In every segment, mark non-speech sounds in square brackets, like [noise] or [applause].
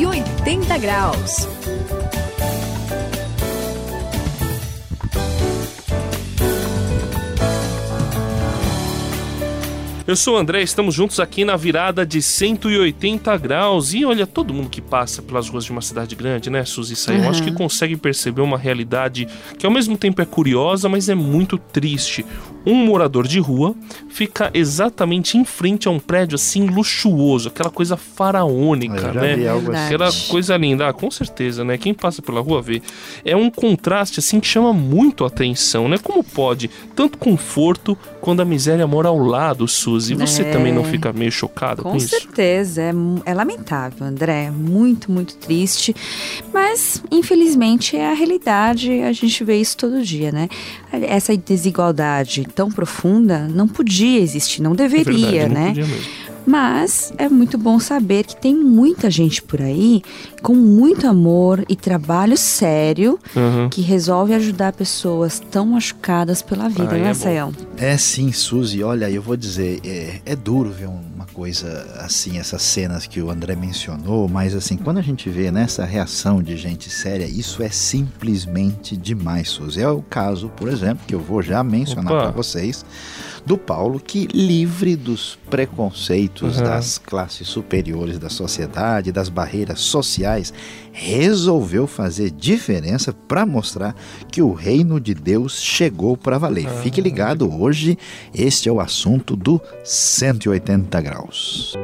180 graus. Eu sou o André, estamos juntos aqui na virada de 180 graus. E olha, todo mundo que passa pelas ruas de uma cidade grande, né, Suzy Saião, uhum. acho que consegue perceber uma realidade que ao mesmo tempo é curiosa, mas é muito triste. Um morador de rua fica exatamente em frente a um prédio assim luxuoso, aquela coisa faraônica, né? Assim. Aquela coisa linda, ah, com certeza, né? Quem passa pela rua vê. É um contraste assim que chama muito a atenção, né? Como pode tanto conforto quando a miséria mora ao lado, Suzy? E você é... também não fica meio chocada com, com isso? Com certeza, é, é lamentável, André. É muito, muito triste. Mas, infelizmente, é a realidade. A gente vê isso todo dia, né? Essa desigualdade tão profunda não podia existir, não deveria, é verdade, não né? Podia mesmo. Mas é muito bom saber que tem muita gente por aí com muito amor e trabalho sério uhum. que resolve ajudar pessoas tão machucadas pela vida, né, é Sayão? É sim, Suzy. Olha, eu vou dizer, é, é duro ver uma coisa assim, essas cenas que o André mencionou, mas assim, quando a gente vê nessa reação de gente séria, isso é simplesmente demais, Suzy. É o caso, por exemplo, que eu vou já mencionar para vocês do Paulo, que livre dos preconceitos uhum. das classes superiores da sociedade, das barreiras sociais, resolveu fazer diferença para mostrar que o reino de Deus chegou para valer. Uhum. Fique ligado, hoje este é o assunto do 180 graus.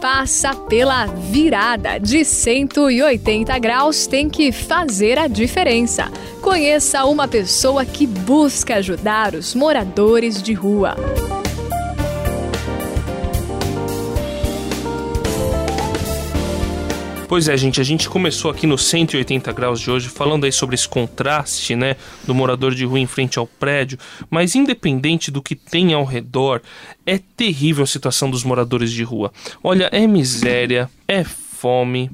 Passa pela virada de 180 graus tem que fazer a diferença. Conheça uma pessoa que busca ajudar os moradores de rua. Pois é, gente, a gente começou aqui no 180 graus de hoje falando aí sobre esse contraste, né, do morador de rua em frente ao prédio, mas independente do que tem ao redor, é terrível a situação dos moradores de rua. Olha, é miséria, é fome,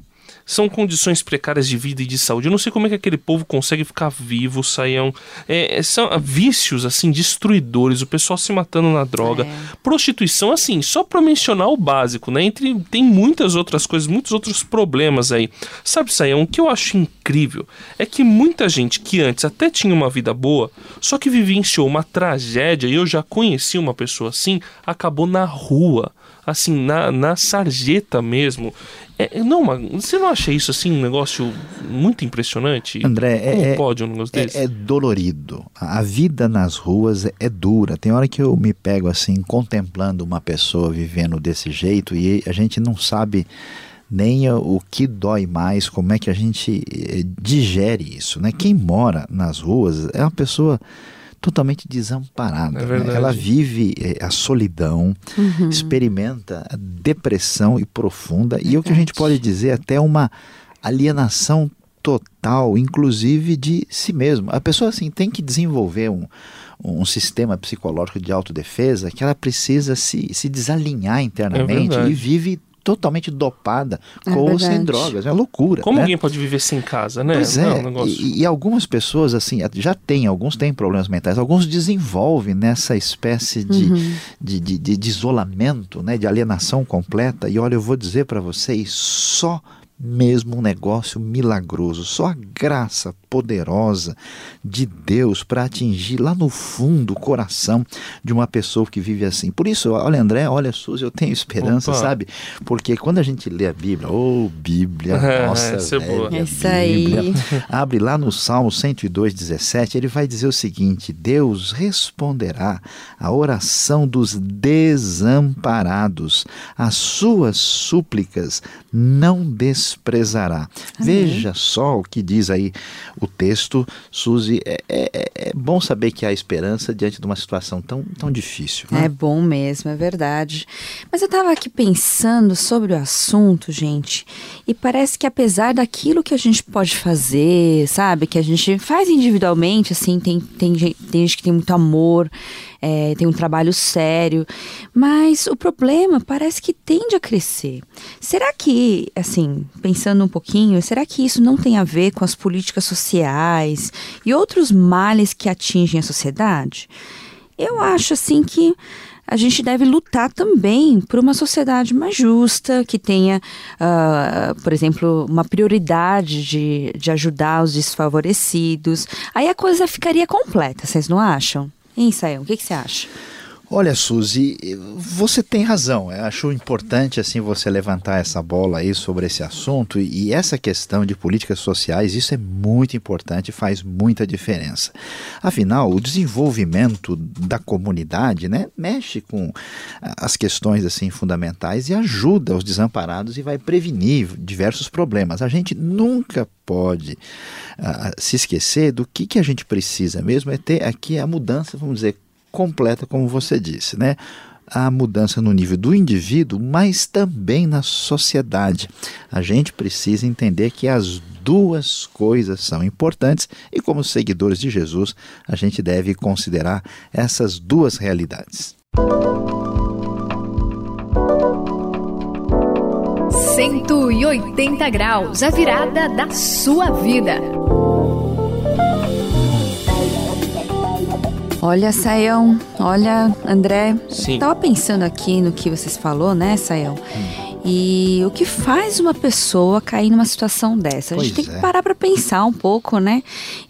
são condições precárias de vida e de saúde. Eu não sei como é que aquele povo consegue ficar vivo, saiam. É, é são vícios, assim, destruidores, o pessoal se matando na droga. É. Prostituição, assim, só para mencionar o básico, né? Entre, tem muitas outras coisas, muitos outros problemas aí. Sabe, Saião, o que eu acho incrível é que muita gente que antes até tinha uma vida boa, só que vivenciou uma tragédia, e eu já conheci uma pessoa assim, acabou na rua assim, na, na sarjeta mesmo. É, não, você não acha isso assim um negócio muito impressionante? André, Como é, pode um negócio é, desse? É dolorido. A vida nas ruas é, é dura. Tem hora que eu me pego assim contemplando uma pessoa vivendo desse jeito e a gente não sabe nem o que dói mais, como é que a gente eh, digere isso, né? Quem mora nas ruas é uma pessoa totalmente desamparada. É né? Ela vive eh, a solidão, uhum. experimenta a depressão e profunda, e o que a gente pode dizer até uma alienação total, inclusive de si mesmo. A pessoa assim tem que desenvolver um, um sistema psicológico de autodefesa que ela precisa se, se desalinhar internamente é e vive totalmente dopada é com ou sem drogas. É uma loucura. Como né? alguém pode viver sem casa, né? Pois é. é um e, e, algumas pessoas, assim, já têm, alguns têm problemas mentais, alguns desenvolvem nessa espécie de, uhum. de, de, de, isolamento, né? De alienação completa. E olha, eu vou dizer para vocês, só mesmo um negócio milagroso, só a graça poderosa de Deus para atingir lá no fundo o coração de uma pessoa que vive assim. Por isso, olha André, olha Suzy, eu tenho esperança, Opa. sabe? Porque quando a gente lê a Bíblia, oh Bíblia, [laughs] é, nossa, é velha, é isso Bíblia, aí. abre lá no Salmo 102, 17, ele vai dizer o seguinte: Deus responderá a oração dos desamparados, as suas súplicas não desprezará. Amém. Veja só o que diz aí o texto, Suzy. É, é, é, bom saber que há esperança diante de uma situação tão, tão difícil. Né? É bom mesmo, é verdade. Mas eu estava aqui pensando sobre o assunto, gente, e parece que apesar daquilo que a gente pode fazer, sabe, que a gente faz individualmente, assim, tem, tem, tem gente que tem muito amor é, tem um trabalho sério, mas o problema parece que tende a crescer. Será que, assim, pensando um pouquinho, será que isso não tem a ver com as políticas sociais e outros males que atingem a sociedade? Eu acho assim que a gente deve lutar também por uma sociedade mais justa, que tenha, uh, por exemplo, uma prioridade de, de ajudar os desfavorecidos. Aí a coisa ficaria completa, vocês não acham? Hein, Sayão, o que, que você acha? Olha, Suzy, você tem razão. Eu acho importante assim você levantar essa bola aí sobre esse assunto e essa questão de políticas sociais, isso é muito importante e faz muita diferença. Afinal, o desenvolvimento da comunidade, né, mexe com as questões assim fundamentais e ajuda os desamparados e vai prevenir diversos problemas. A gente nunca pode uh, se esquecer do que, que a gente precisa mesmo é ter aqui a mudança, vamos dizer, completa, como você disse, né? a mudança no nível do indivíduo, mas também na sociedade. A gente precisa entender que as duas coisas são importantes e, como seguidores de Jesus, a gente deve considerar essas duas realidades. 180 graus a virada da sua vida. Olha, Saião, olha, André. Sim. Tava pensando aqui no que vocês falou, né, Saião? Hum. E o que faz uma pessoa cair numa situação dessa? A gente Pois tem é. que parar para pensar um pouco, né?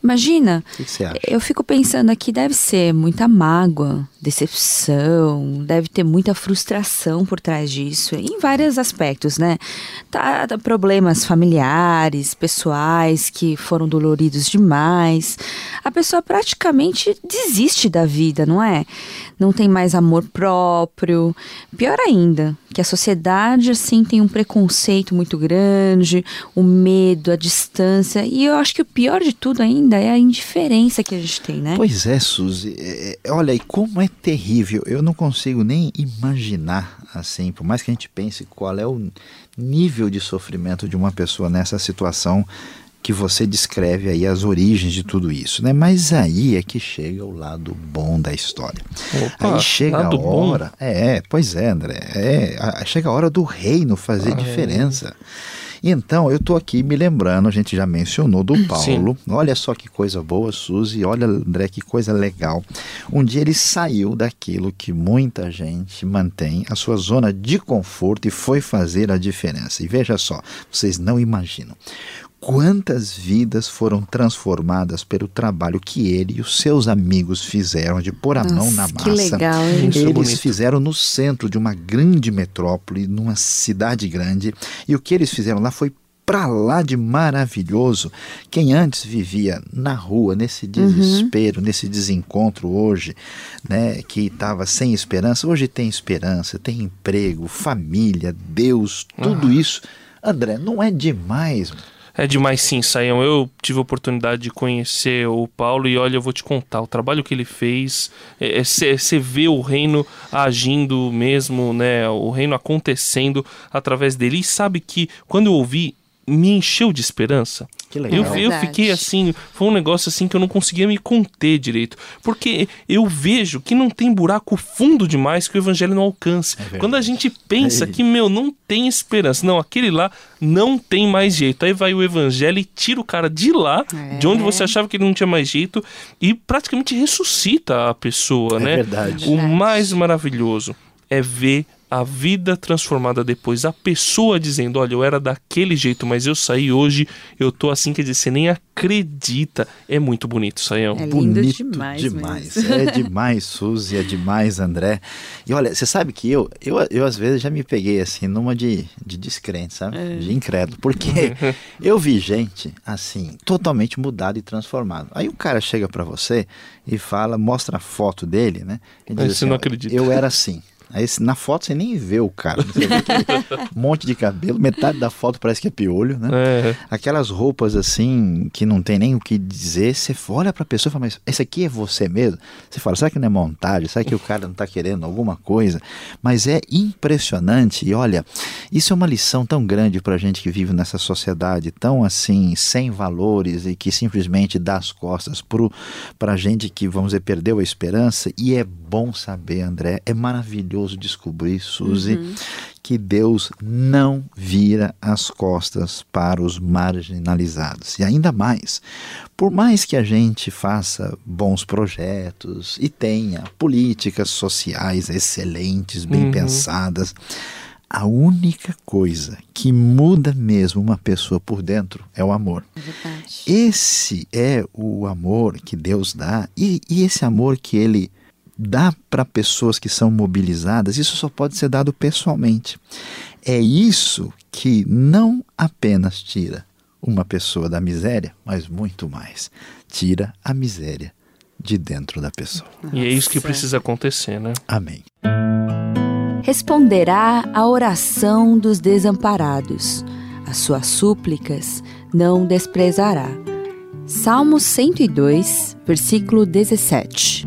Imagina, O que que você acha? eu fico pensando aqui, deve ser muita mágoa, decepção, deve ter muita frustração por trás disso, em vários aspectos, né? Tá, tá, problemas familiares, pessoais que foram doloridos demais. A pessoa praticamente desiste da vida, não é? Não tem mais amor próprio. Pior ainda, que a sociedade assim tem um preconceito muito grande, o medo, a distância, e eu acho que o pior de tudo ainda é a indiferença que a gente tem, né? Pois é, Suzy. É, é, olha, e como é terrível. Eu não consigo nem imaginar, assim, por mais que a gente pense qual é o nível de sofrimento de uma pessoa nessa situação que você descreve aí as origens de tudo isso, né? Mas aí é que chega o lado bom da história. Opa, aí chega a lado bom. hora. É, pois é, André. É, a- chega a hora do reino fazer Ah, é. Então, eu estou aqui me lembrando, a gente já mencionou do Paulo. Olha só que coisa boa, Suzy. Olha, André, que coisa legal. Um dia ele saiu daquilo que muita gente mantém, a sua zona de conforto, e foi fazer a diferença. E veja só, vocês não imaginam. Quantas vidas foram transformadas pelo trabalho que ele e os seus amigos fizeram de pôr a mão na Nossa, massa? que legal, hein? É Eles bonito. fizeram no centro de uma grande metrópole, numa cidade grande, e o que eles fizeram lá foi para lá de maravilhoso. Quem antes vivia na rua, nesse desespero, nesse desencontro hoje, né, que estava sem esperança, hoje tem esperança, tem emprego, família, Deus, tudo isso. André, não é demais? É demais sim, Saião. Eu tive a oportunidade de conhecer o Paulo e olha, eu vou te contar, o trabalho que ele fez, você vê o reino agindo mesmo, né? O reino acontecendo através dele. E sabe que quando eu ouvi, me encheu de esperança. Que Eu, legal. eu Verdade. fiquei assim, foi um negócio assim que eu não conseguia me conter direito. Porque eu vejo que não tem buraco fundo demais que o evangelho não alcance. verdade. Quando a gente pensa É que, meu, não tem esperança. Não, aquele lá não tem mais jeito. Aí vai o evangelho e tira o cara de lá, É. de onde você achava que ele não tinha mais jeito, e praticamente ressuscita a pessoa, É né? verdade. O Verdade. mais maravilhoso é ver a vida transformada depois, a pessoa dizendo, olha, eu era daquele jeito, mas eu saí hoje, eu tô assim, quer dizer, você nem acredita. É muito bonito, Saião. É lindo bonito demais demais. É demais, Suzy, é demais, André. E olha, você sabe que eu, eu, eu às vezes já me peguei assim numa de, de descrente, sabe? É. De incrédulo. Porque [laughs] eu vi gente assim, totalmente mudado e transformado. Aí o cara chega pra você e fala, mostra a foto dele, né? E Aí você assim, não acredita. Eu era assim. Aí na foto você nem vê o cara. Você vê um [laughs] monte de cabelo, metade da foto parece que é piolho, né? É. Aquelas roupas assim que não tem nem o que dizer, você olha pra pessoa e fala, mas esse aqui é você mesmo? Você fala, será que não é montagem? Será que o cara não tá querendo alguma coisa? Mas é impressionante e olha, isso é uma lição tão grande pra gente que vive nessa sociedade tão assim, sem valores e que simplesmente dá as costas pro, pra gente que, vamos dizer, perdeu a esperança e é bom saber, André, é maravilhoso descobrir, Suzy, uhum. que Deus não vira as costas para os marginalizados. E ainda mais, por mais que a gente faça bons projetos e tenha políticas sociais excelentes, bem uhum. pensadas, a única coisa que muda mesmo uma pessoa por dentro é o amor. É esse é o amor que Deus dá e, e esse amor que Ele dá para pessoas que são mobilizadas, isso só pode ser dado pessoalmente. É isso que não apenas tira uma pessoa da miséria, mas muito mais. Tira a miséria de dentro da pessoa. E é isso que precisa acontecer, né? Amém. Responderá a oração dos desamparados, as suas súplicas não desprezará. Salmo 102, versículo 17.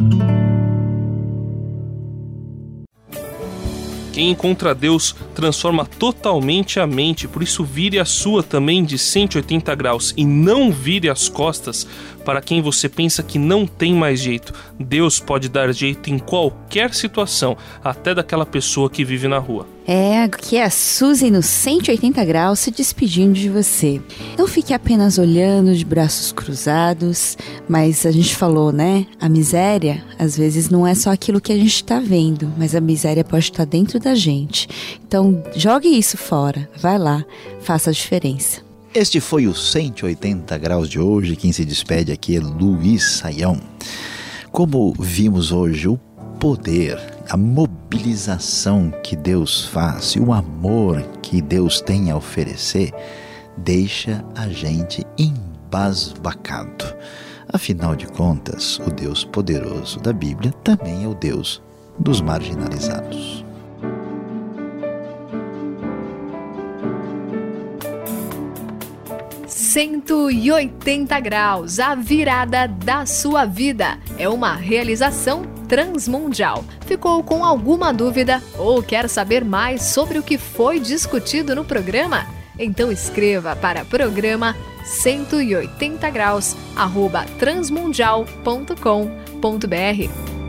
Quem encontra Deus transforma totalmente a mente, por isso vire a sua também de 180 graus e não vire as costas para quem você pensa que não tem mais jeito. Deus pode dar jeito em qualquer situação, até daquela pessoa que vive na rua. É, aqui é a Suzy no 180 graus se despedindo de você. Não fique apenas olhando de braços cruzados, mas a gente falou, né? A miséria, às vezes, não é só aquilo que a gente está vendo, mas a miséria pode estar dentro da gente. Então, jogue isso fora, vai lá, faça a diferença. Este foi o 180 graus de hoje. Quem se despede aqui é Luiz Saião. Como vimos hoje, o poder, a mobilização que Deus faz e o amor que Deus tem a oferecer deixa a gente embasbacado. Afinal de contas, o Deus poderoso da Bíblia também é o Deus dos marginalizados. 180 graus, a virada da sua vida. É uma realização transmundial. Ficou com alguma dúvida ou quer saber mais sobre o que foi discutido no programa? Então escreva para programa 180 graus arroba transmundial.com.br